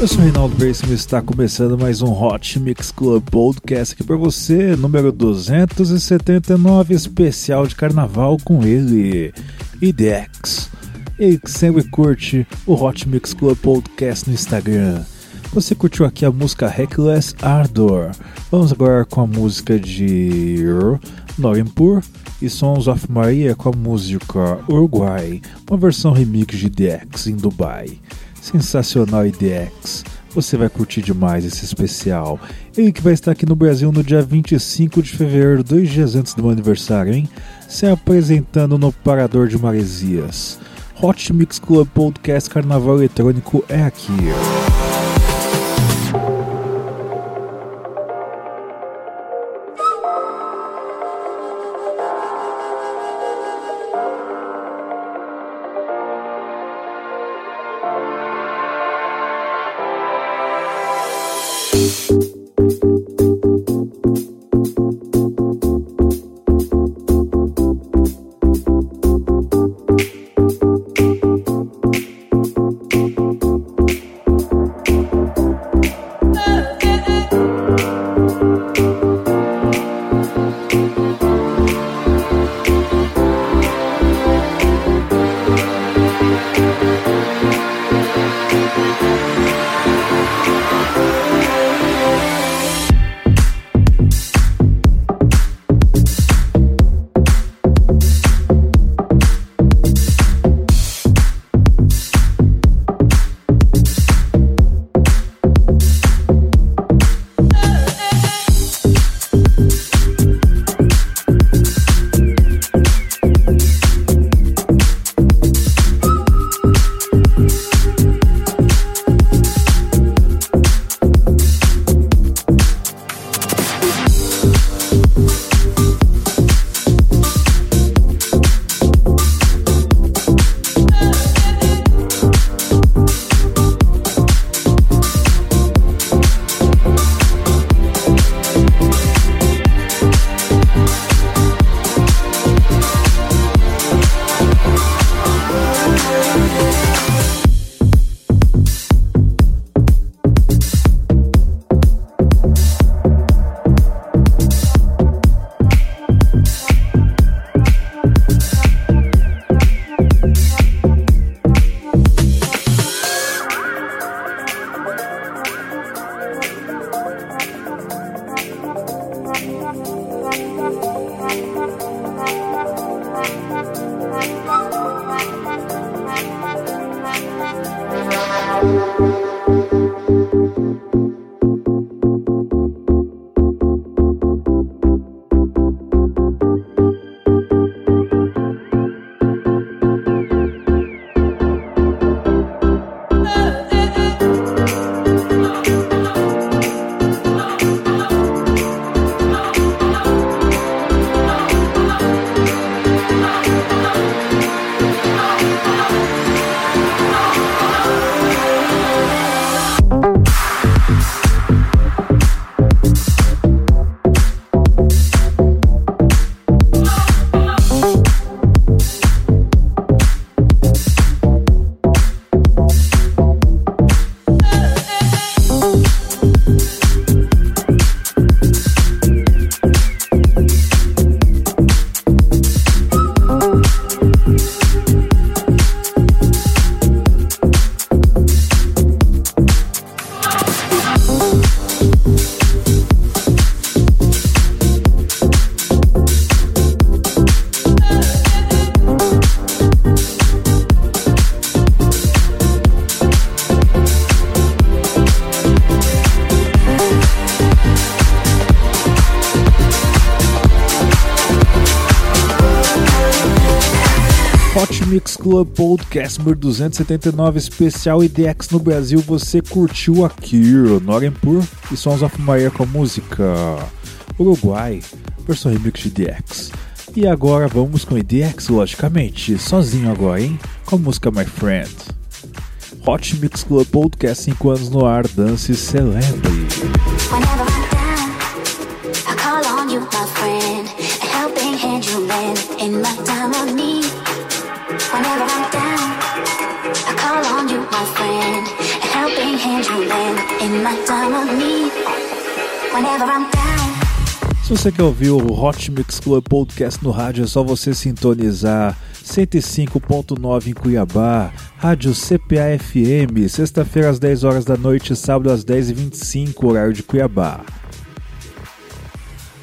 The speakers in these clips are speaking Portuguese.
Eu sou o Reinaldo Braceman e está começando mais um Hot Mix Club Podcast aqui para você, número 279, especial de carnaval com ele, IDX. Ele que sempre curte o Hot Mix Club Podcast no Instagram. Você curtiu aqui a música Reckless Ardor. Vamos agora com a música de Norimpur e Sons of Maria com a música Uruguai, uma versão remix de DX em Dubai. Sensacional IDX. Você vai curtir demais esse especial. Ele que vai estar aqui no Brasil no dia 25 de fevereiro, dois dias antes do meu aniversário, hein? Se apresentando no Parador de Maresias. Hot Mix Club Podcast Carnaval Eletrônico é aqui. Club Podcast número 279 especial IDX no Brasil. Você curtiu aqui Norempur e Sons of Maria com a música Uruguai, versão remix de IDX. E agora vamos com IDX, logicamente, sozinho agora, hein? Com a música My Friend. Hot Mix Club Podcast 5 anos no ar, dance celebre. Whenever I'm down, I call on you, my. A helping hand. Se você quer ouvir o Hot Mix Club Podcast no rádio, é só você sintonizar 105.9 em Cuiabá, Rádio CPA FM, sexta-feira às 10 horas da noite, sábado às 10h25, horário de Cuiabá.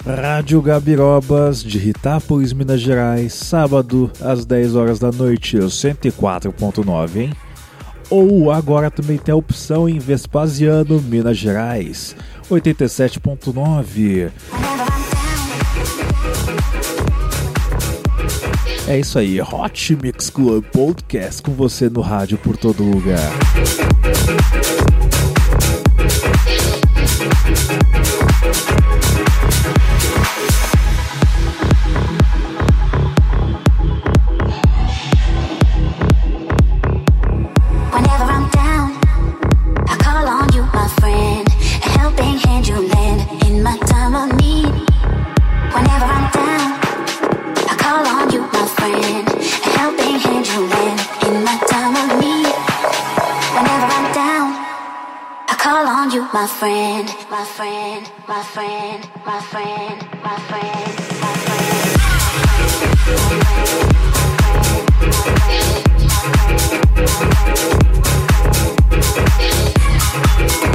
Rádio Gabirobas, de Ritápolis, Minas Gerais, sábado às 10 horas da noite, 104.9, hein? Ou agora também tem a opção em Vespasiano, Minas Gerais, 87.9. É isso aí, Hot Mix Club Podcast com você no rádio por todo lugar. friend, my friend, my friend, my friend, my friend, my friend. My friend.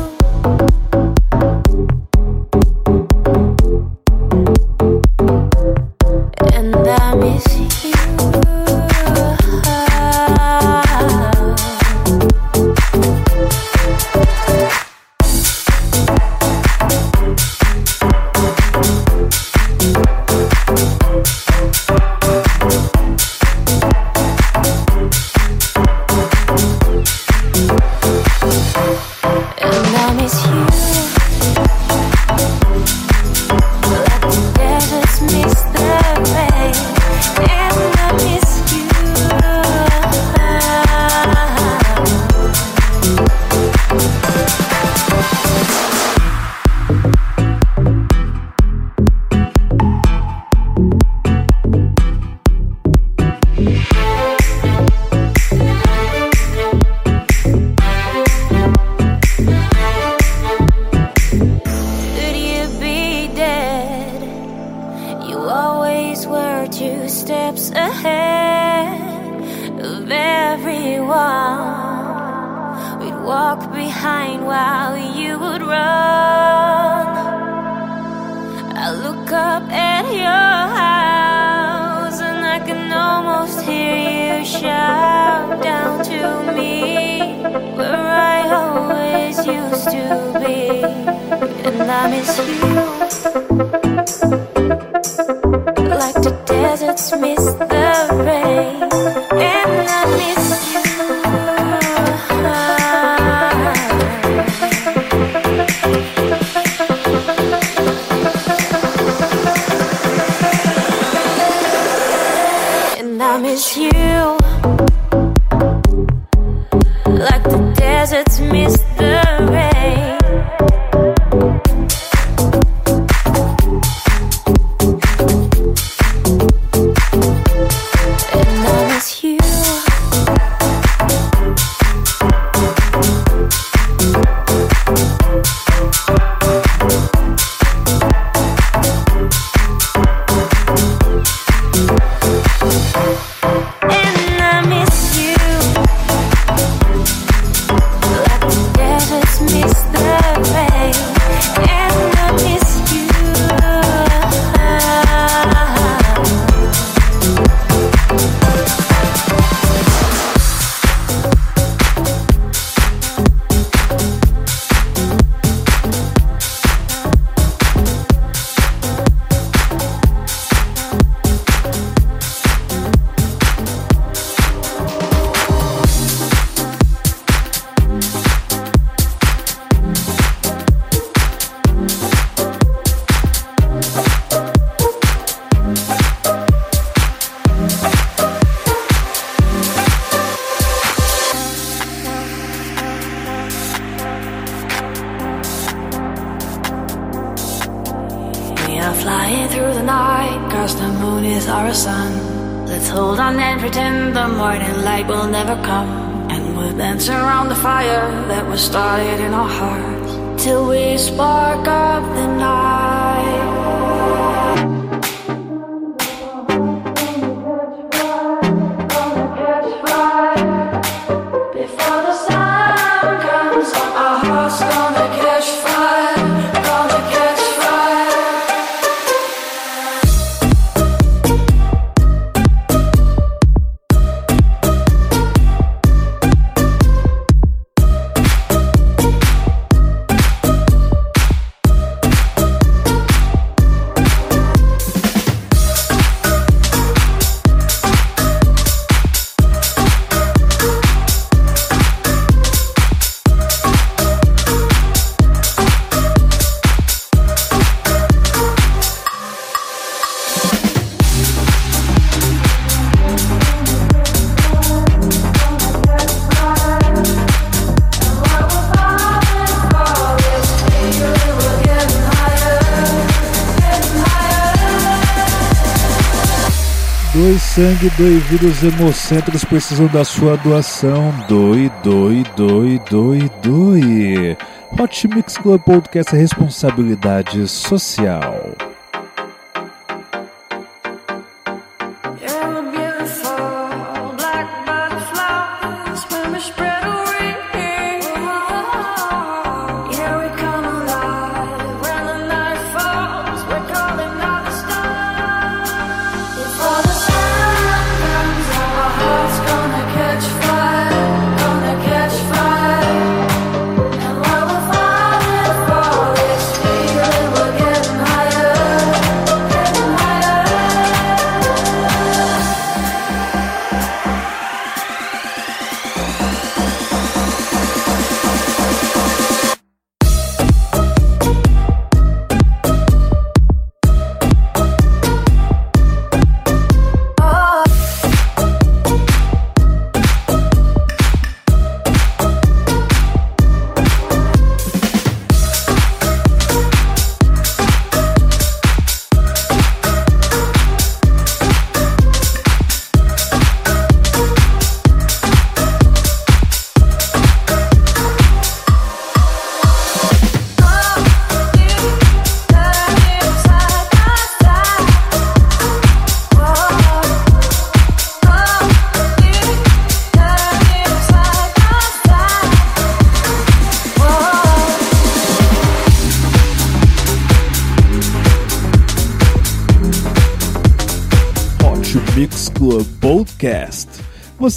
sangue, doe vida, os hemocentros precisam da sua doação. Doe, doe, doe, doe, doe. Hot Mix Club Podcast é responsabilidade social.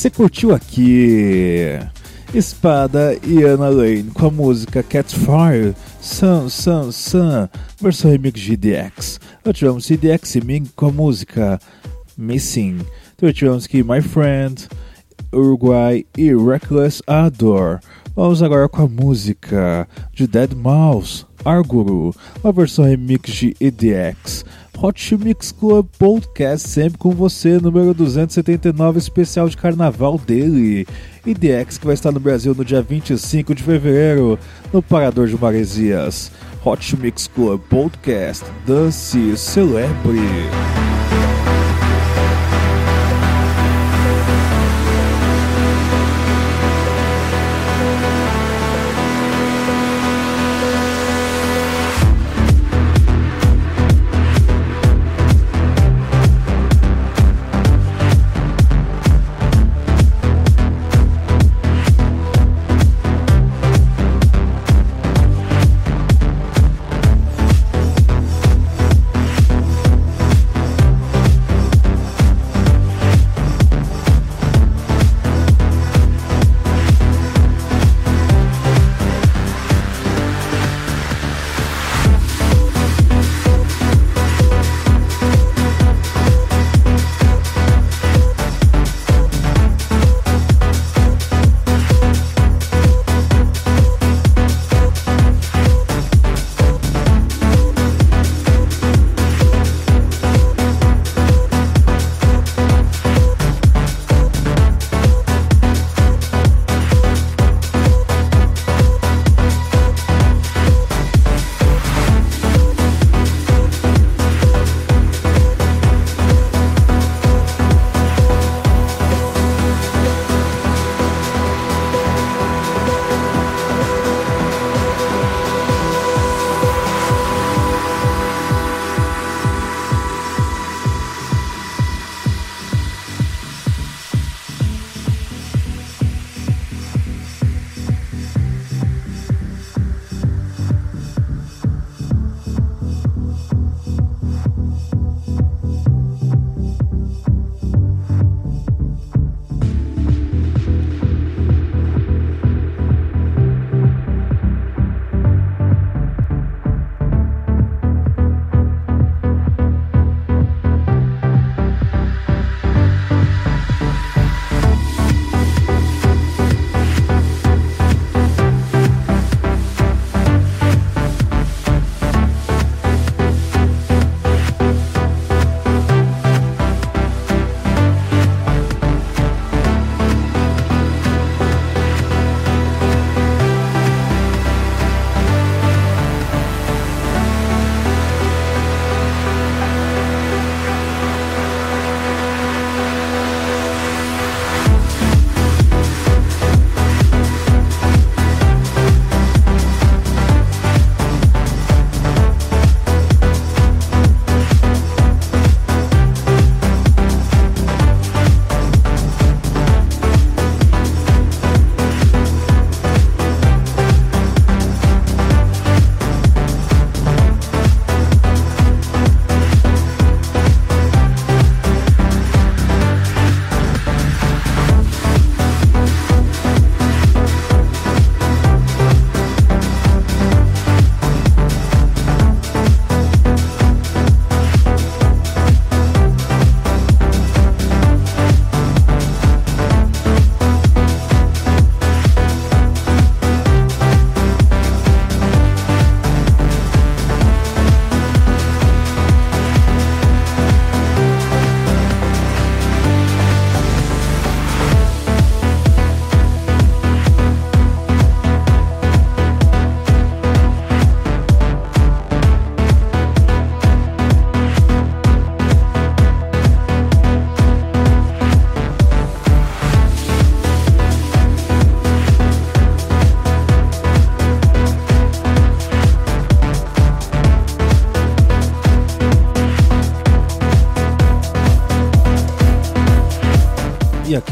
Você curtiu aqui Espada e Ana Lane com a música Catfire, Sun, Sun, Sun, versão remix de DX. Nós tivemos CDX e Ming com a música Missing. Então tivemos aqui My Friend, Uruguai e Reckless Adore. Vamos agora com a música de Dead Mouse, Arguru, uma versão remix de EDX. Hot Mix Club Podcast, sempre com você, número 279, especial de carnaval dele. EDX que vai estar no Brasil no dia 25 de fevereiro, no Parador de Maresias. Hot Mix Club Podcast, dance, celebre.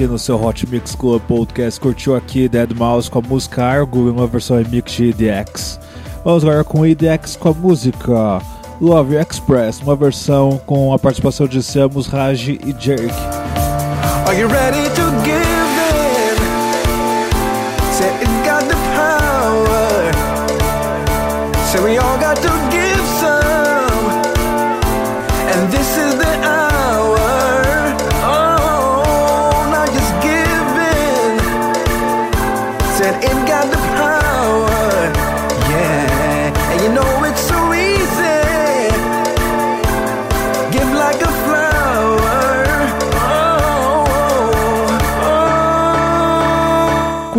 aqui no seu Hot Mix Club Podcast. Curtiu aqui Dead Mouse com a música Argo e uma versão remix de EDX. Vamos agora com EDX com a música Love Express, uma versão com a participação de Samus, Raj e Jake.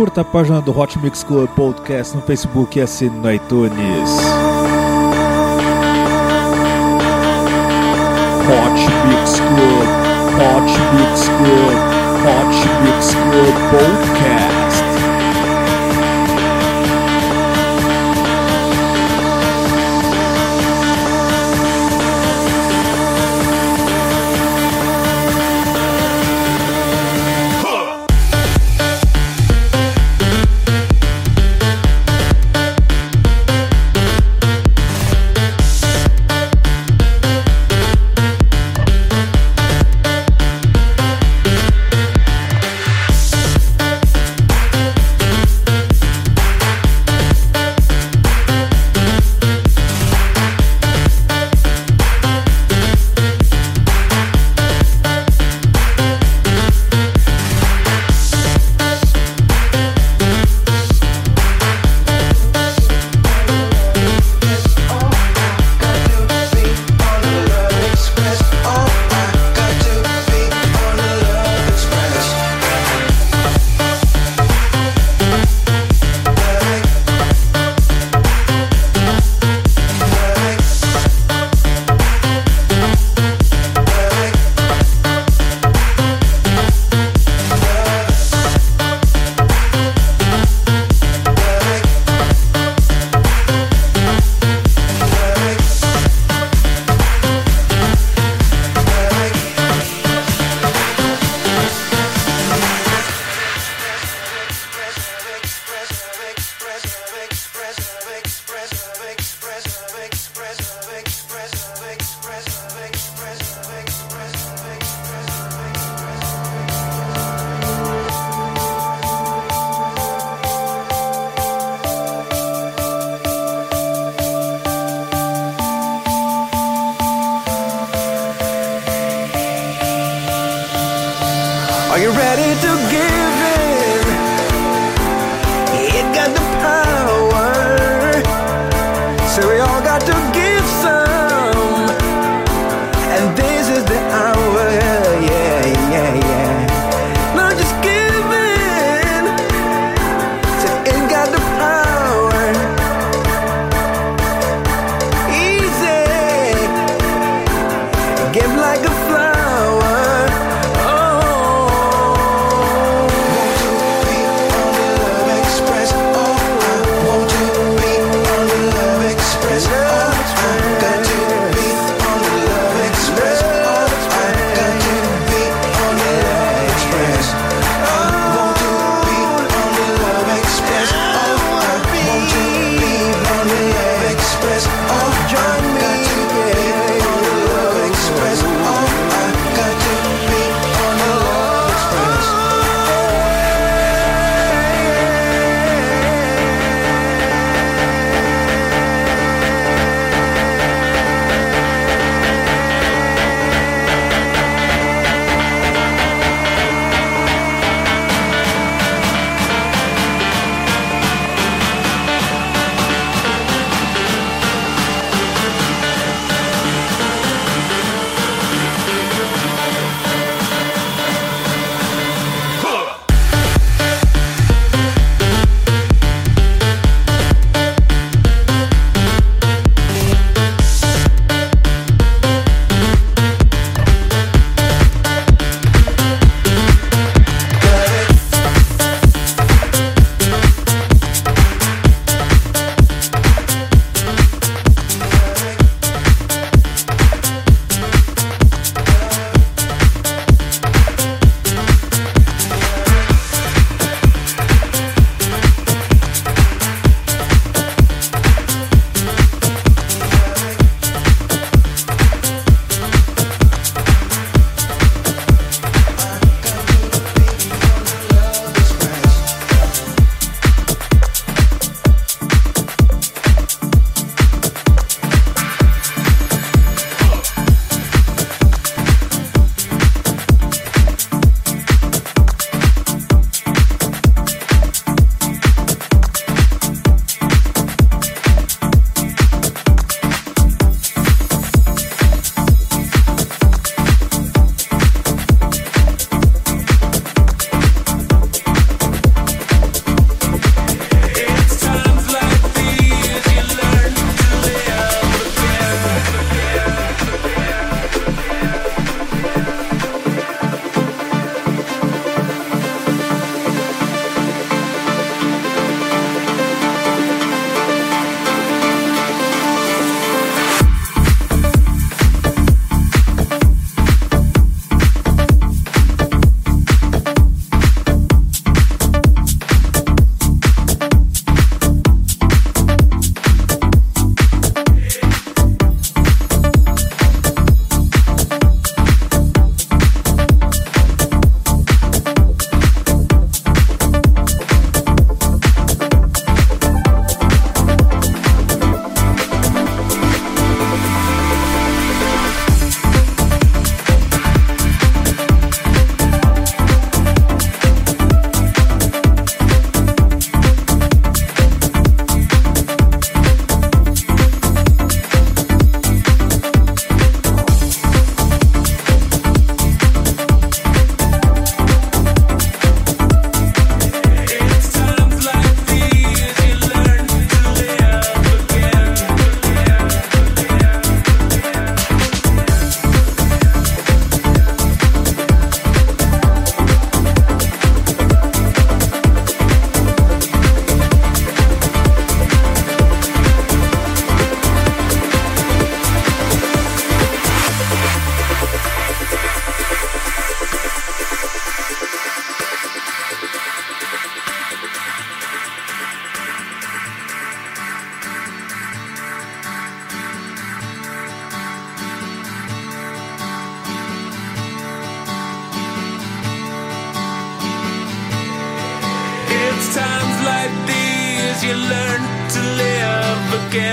curta a página do Hot Mix Club Podcast no Facebook e assine no iTunes. Hot Mix Club, Hot Mix Club, Hot Mix Club Podcast.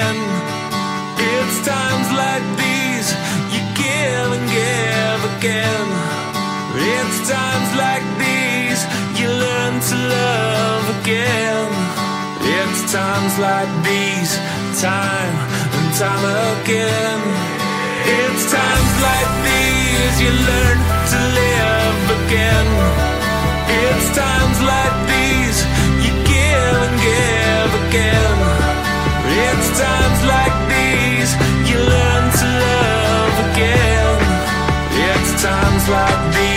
Again. It's times like these you give and give again. It's times like these you learn to love again. It's times like these, time and time again. It's times like these you learn to live again. It's times like these you give and give again like these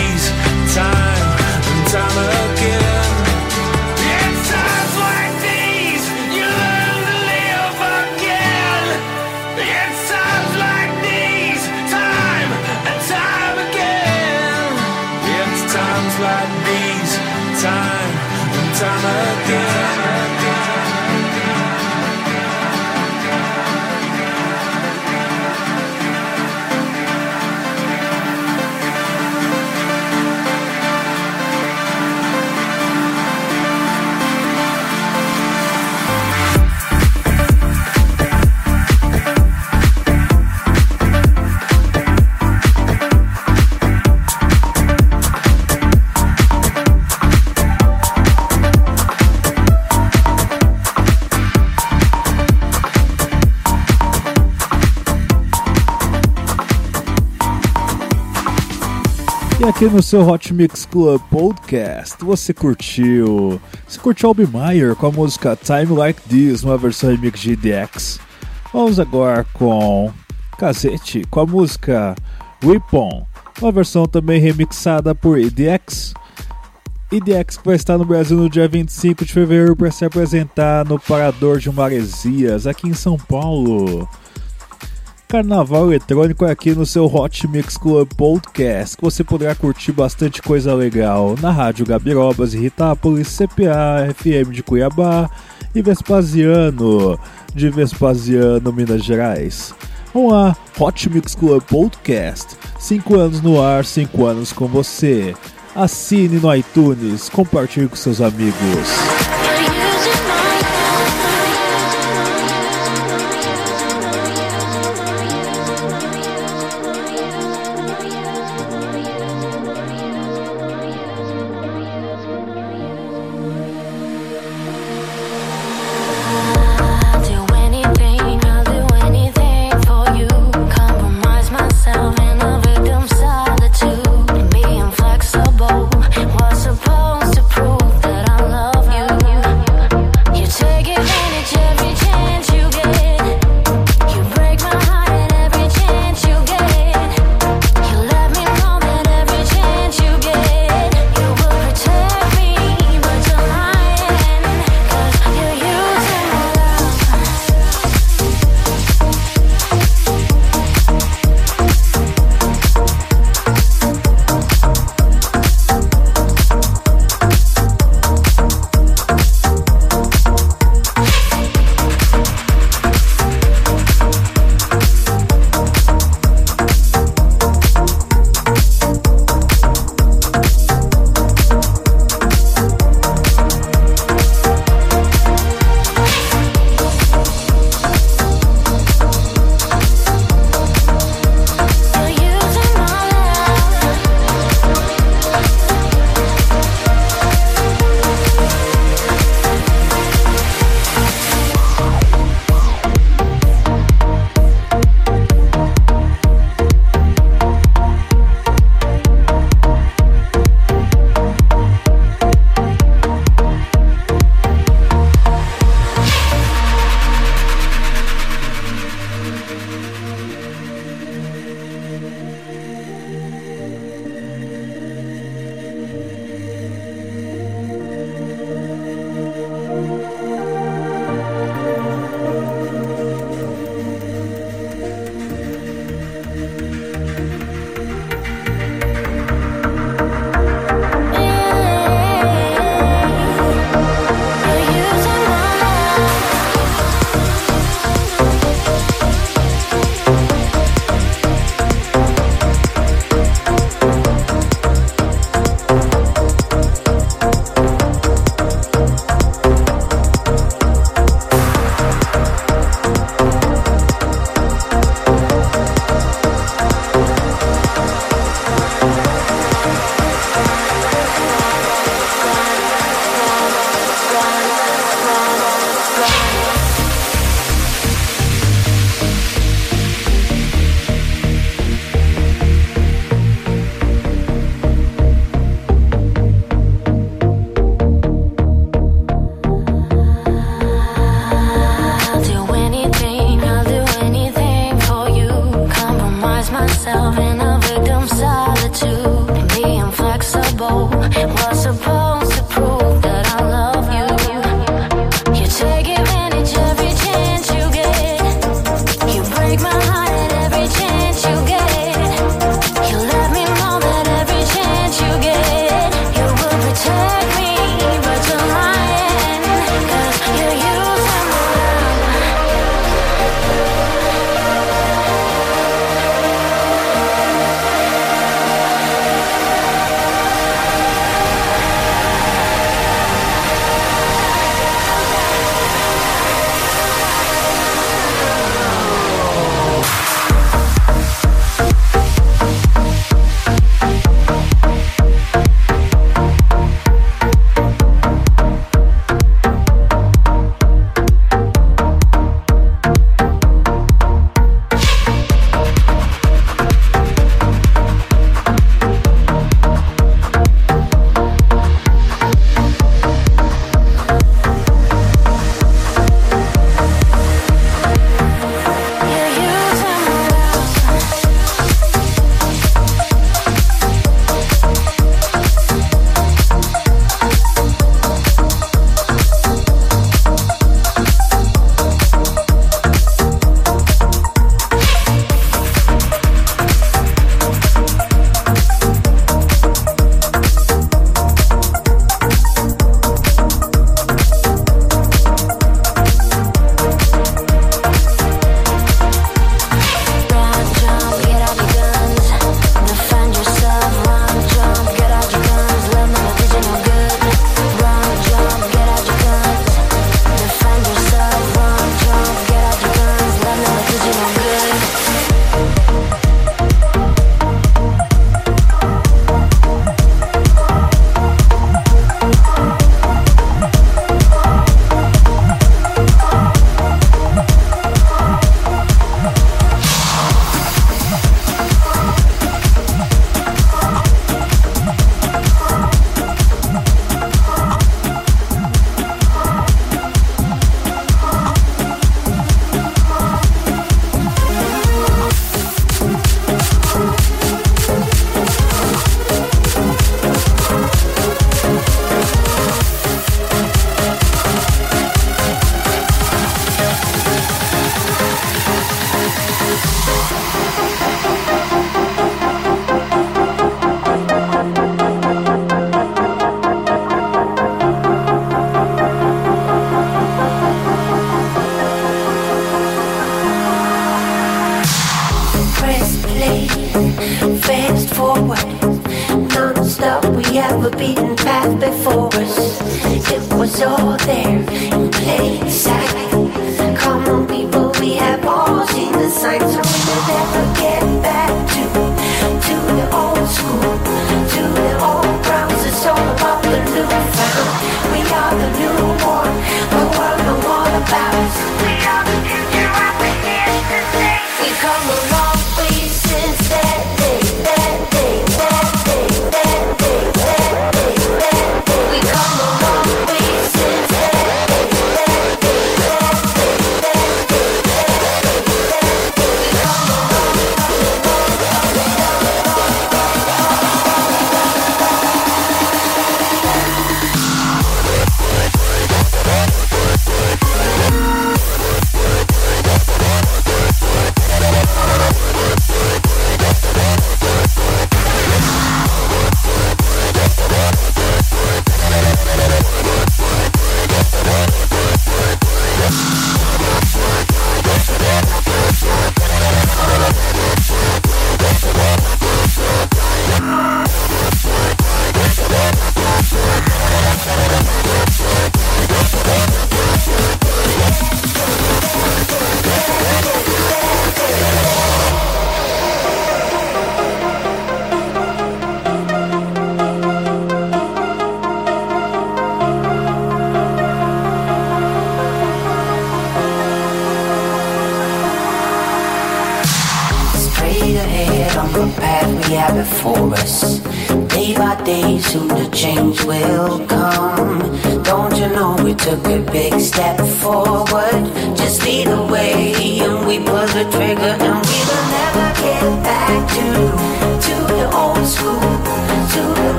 aqui no seu Hot Mix Club Podcast, você curtiu? Você curtiu Albi Meyer com a música Time Like This, uma versão remix de EDX. Vamos agora com Casete com a música Weapon, uma versão também remixada por EDX. Que vai estar no Brasil no dia 25 de fevereiro para se apresentar no Parador de Maresias, aqui em São Paulo. Carnaval eletrônico é aqui no seu Hot Mix Club Podcast, que você poderá curtir bastante coisa legal na Rádio Gabirobas Ritápolis, CPA, FM de Cuiabá e Vespasiano de Vespasiano, Minas Gerais. Vamos lá, Hot Mix Club Podcast, 5 anos no ar, 5 anos com você. Assine no iTunes, compartilhe com seus amigos.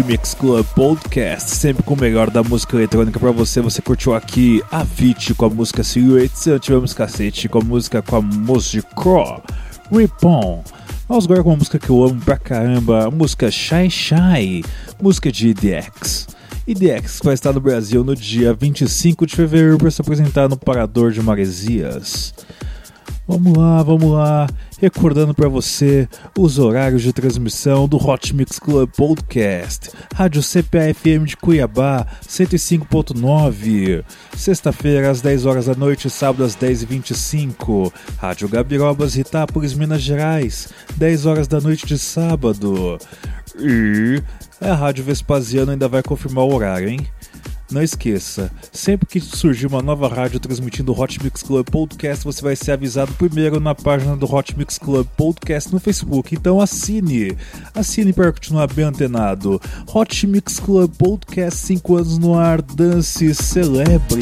Mix Club Podcast, sempre com o melhor da música eletrônica pra você. Você curtiu aqui Avicii com a música Silhouettes, antes tivemos Cacete com a música com a música Craw, Ripon. Vamos agora com uma música que eu amo pra caramba, a música Shy Shy, música de EDX. EDX vai estar no Brasil no dia 25 de fevereiro para se apresentar no Parador de Maresias. Vamos lá, vamos lá. Recordando para você os horários de transmissão do Hot Mix Club Podcast. Rádio CPA-FM de Cuiabá, 105.9. Sexta-feira, às 10 horas da noite, sábado às 10h25. Rádio Gabirobas, Itápolis, Minas Gerais, 10 horas da noite de sábado. E a Rádio Vespasiano ainda vai confirmar o horário, hein? Não esqueça, sempre que surgir uma nova rádio transmitindo o Hot Mix Club Podcast, você vai ser avisado primeiro na página do Hot Mix Club Podcast no Facebook. Então assine, assine para continuar bem antenado. Hot Mix Club Podcast 5 anos no ar, dance celebre.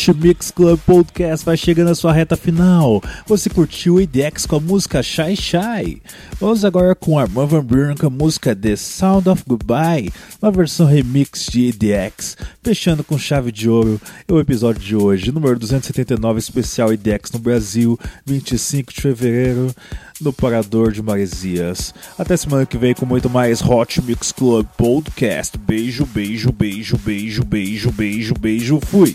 Hot Mix Club Podcast vai chegando à sua reta final. Você curtiu o EDX com a música Shy Shy? Vamos agora com Armand Van Buren com a música The Sound of Goodbye, uma versão remix de EDX, fechando com chave de ouro o episódio de hoje, número 279 especial EDX no Brasil, 25 de fevereiro no Parador de Maresias. Até semana que vem com muito mais Hot Mix Club Podcast. Beijo, beijo, beijo, beijo, beijo, beijo, beijo. Fui!